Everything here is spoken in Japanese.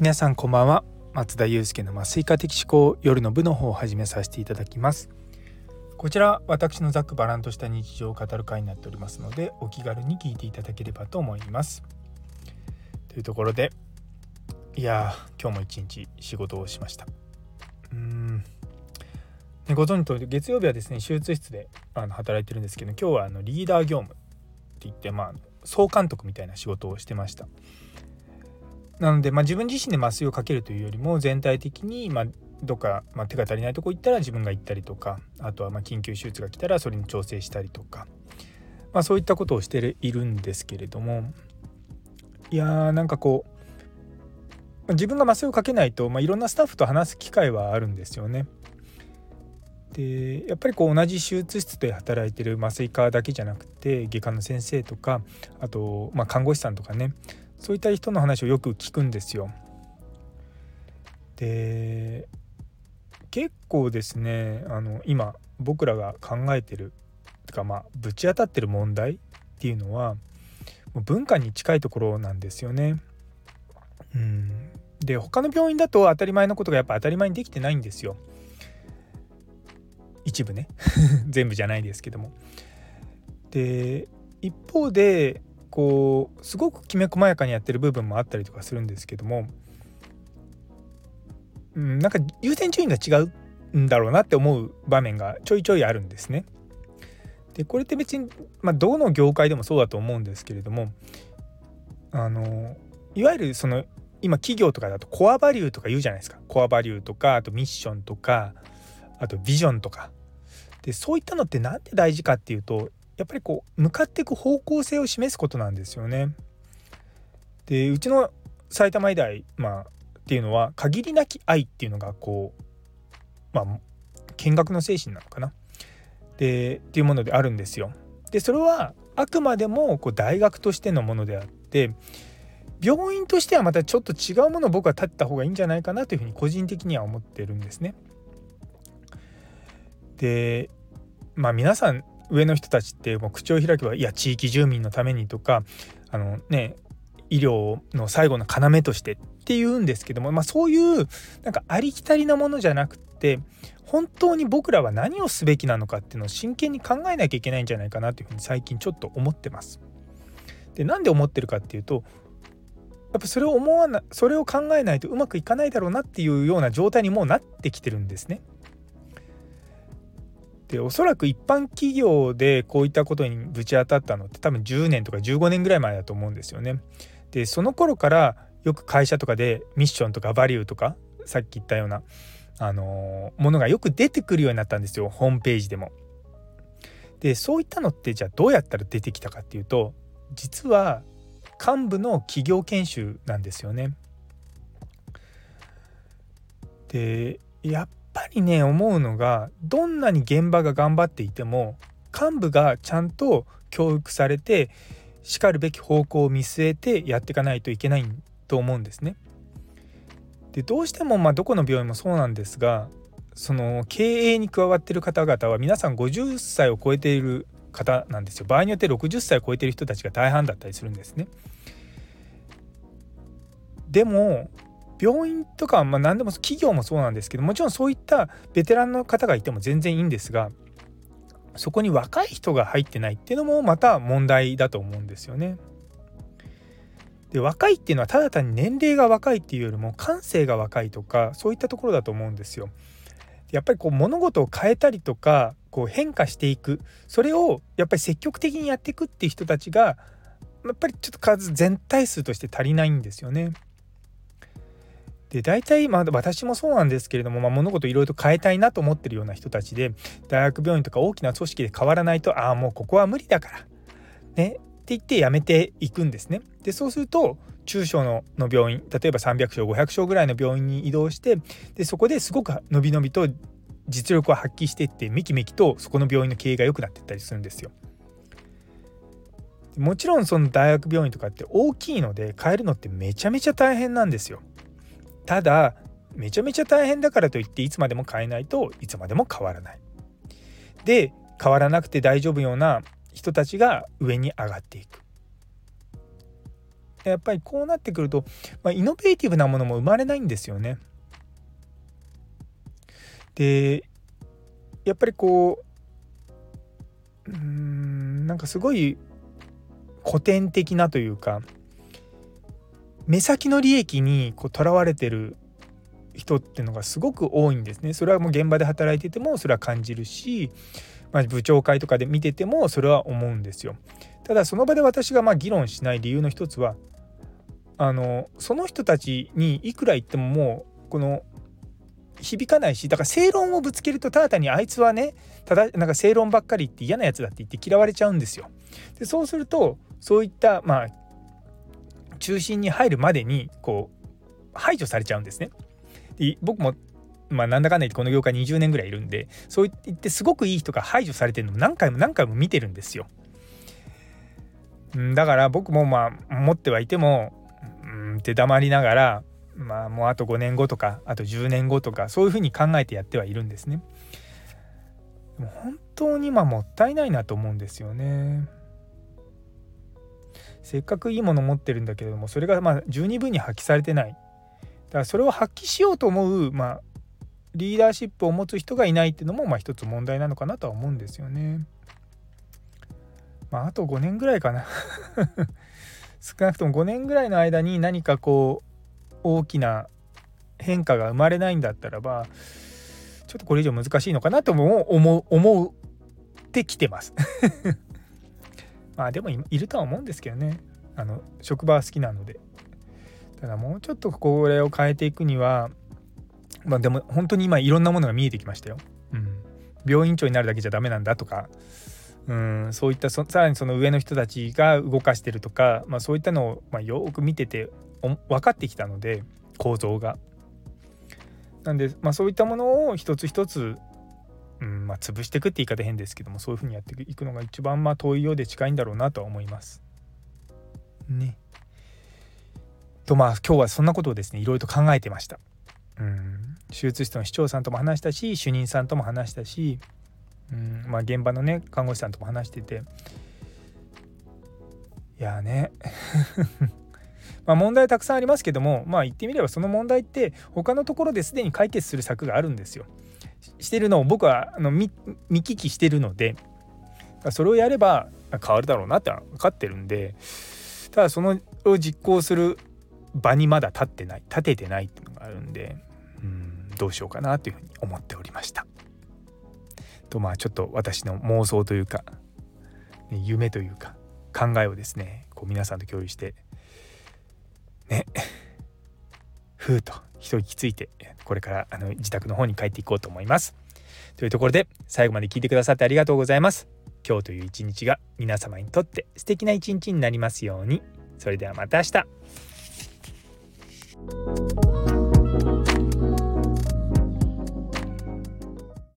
皆さんこんばんは。松田祐介の麻酔科的思考夜の部の方を始めさせていただきます。こちら私のざっくばらんとした日常を語る会になっておりますのでお気軽に聞いていただければと思います。というところでいや今日も一日仕事をしました。うーん、ご存知と月曜日はですね手術室であの働いてるんですけど今日はあのリーダー業務って言ってまあ総監督みたいな仕事をしてました。なので、まあ、自分自身で麻酔をかけるというよりも全体的に、まあ、どっか、まあ、手が足りないとこ行ったら自分が行ったりとかあとはま緊急手術が来たらそれに調整したりとか、まあ、そういったことをしているんですけれどもいやーなんかこう自分が麻酔をかけないと、まあ、いろんなスタッフと話す機会はあるんですよね。でやっぱりこう同じ手術室で働いてる麻酔科だけじゃなくて外科の先生とかあと、まあ、看護師さんとかねそういった人の話をよく聞くんですよ。で結構ですねあの今僕らが考えてるとかまあぶち当たってる問題っていうのはもう文化に近いところなんですよね。うん、で他の病院だと当たり前のことがやっぱ当たり前にできてないんですよ。一部ね 全部じゃないですけども。で一方でこうすごくきめ細やかにやってる部分もあったりとかするんですけども、うん、なんか優先順位が違うんだろうなって思う場面がちょいちょいあるんですね。でこれって別に、まあ、どの業界でもそうだと思うんですけれどもあのいわゆるその今企業とかだとコアバリューとか言うじゃないですかコアバリューとかあとミッションとかあとビジョンとかでそういったのって何で大事かっていうとやっぱりこう向かっていく方向性を示すことなんですよね。でうちの埼玉医大、まあ、っていうのは限りなき愛っていうのがこうまあ見学の精神なのかなでっていうものであるんですよ。でそれはあくまでもこう大学としてのものであって病院としてはまたちょっと違うものを僕は立った方がいいんじゃないかなというふうに個人的には思ってるんですね。でまあ皆さん上の人たちってもう口を開けばいや地域住民のためにとかあのね医療の最後の要としてっていうんですけども、まあ、そういうなんかありきたりなものじゃなくて本当に僕らは何をすべきなのかっていうのを真剣に考えなきゃいけないんじゃないかなというふうに最近ちょっと思ってます。でなんで思ってるかっていうとやっぱそれを思わなそれを考えないとうまくいかないだろうなっていうような状態にもうなってきてるんですね。でおそらく一般企業でこういったことにぶち当たったのって多分10年とか15年ぐらい前だと思うんですよね。でその頃からよく会社とかでミッションとかバリューとかさっき言ったような、あの、ものがよく出てくるようになったんですよホームページでも。でそういったのってじゃあどうやったら出てきたかっていうと実は幹部の企業研修なんですよね。でやっぱりね思うのがどんなに現場が頑張っていても幹部がちゃんと教育されてしかるべき方向を見据えてやっていかないといけないと思うんですね。でどうしてもまあどこの病院もそうなんですがその経営に加わってる方々は皆さん50歳を超えている方なんですよ場合によって60歳を超えてる人たちが大半だったりするんですね。でも病院とか、まあ、何でも企業もそうなんですけどもちろんそういったベテランの方がいても全然いいんですがそこに若い人が入ってないっていうのもまた問題だと思うんですよね。で若いっていうのはただ単に年齢が若いっていうよりも感性が若いとかそういったところだと思うんですよ。やっぱりこう物事を変えたりとかこう変化していくそれをやっぱり積極的にやっていくっていう人たちがやっぱりちょっと数全体数として足りないんですよね。で大体まあ私もそうなんですけれども、まあ、物事いろいろ変えたいなと思ってるような人たちで大学病院とか大きな組織で変わらないとああもうここは無理だからねって言って辞めていくんですね。でそうすると中小のの病院例えば300床500床ぐらいの病院に移動してでそこですごくのびのびと実力を発揮していってめきめきとそこの病院の経営が良くなっていったりするんですよ。もちろんその大学病院とかって大きいので変えるのってめちゃめちゃ大変なんですよ。ただめちゃめちゃ大変だからといっていつまでも変えないといつまでも変わらない。で変わらなくて大丈夫ような人たちが上に上がっていく。やっぱりこうなってくると、まあ、イノベーティブなものも生まれないんですよね。でやっぱりこううんなんかすごい古典的なというか目先の利益にとらわれてる人っていうのがすごく多いんですね。それはもう現場で働いててもそれは感じるし、まあ、部長会とかで見ててもそれは思うんですよ。ただその場で私がま議論しない理由の一つはあのその人たちにいくら言ってももうこの響かないしだから正論をぶつけるとただ単にあいつはねただなんか正論ばっかり言って嫌なやつだって言って嫌われちゃうんですよ。でそうするとそういったまあ中心に入るまでにこう排除されちゃうんですね。で僕もまあなんだかんだ言ってこの業界20年ぐらいいるんでそう言ってすごくいい人が排除されてるのを何回も何回も見てるんですよ。だから僕もまあ持ってはいてもうんって黙りながらまあもうあと5年後とかあと10年後とかそういうふうに考えてやってはいるんですね。本当にまあもったいないなと思うんですよね。せっかくいいもの持ってるんだけれどもそれがまあ十二分に発揮されてない。だからそれを発揮しようと思う、まあ、リーダーシップを持つ人がいないっていうのもまあ一つ問題なのかなとは思うんですよね。まあ、あと5年ぐらいかな。少なくとも5年ぐらいの間に何かこう大きな変化が生まれないんだったらばちょっとこれ以上難しいのかなとも思う思ってきてます。まあでもいるとは思うんですけどねあの職場は好きなのでただもうちょっとこれを変えていくにはまあでも本当に今いろんなものが見えてきましたよ。うん、病院長になるだけじゃダメなんだとかうんそういったさらにその上の人たちが動かしてるとか、まあ、そういったのを、まあ、よく見てて分かってきたので構造が。なんで、まあ、そういったものを一つ一つうんまあ、潰していくって言い方変ですけどもそういうふうにやっていくのが一番まあ遠いようで近いんだろうなとは思います。ね。とまあ今日はそんなことをですねいろいろと考えてました。うん手術室の市長さんとも話したし主任さんとも話したし、うんまあ、現場のね看護師さんとも話してていやね ま問題はたくさんありますけどもまあ言ってみればその問題って他のところですでに解決する策があるんですよ。してるのを僕はあの見聞きしてるのでそれをやれば変わるだろうなって分かってるんでただそのを実行する場にまだ立ってない立ててないっていうのがあるんでうんどうしようかなというふうに思っておりました。とまあちょっと私の妄想というか、夢というか考えをですねこう皆さんと共有してねふうと一息ついてこれからあの自宅の方に帰っていこうと思います。というところで最後まで聞いてくださってありがとうございます。今日という一日が皆様にとって素敵な一日になりますように。それではまた明日。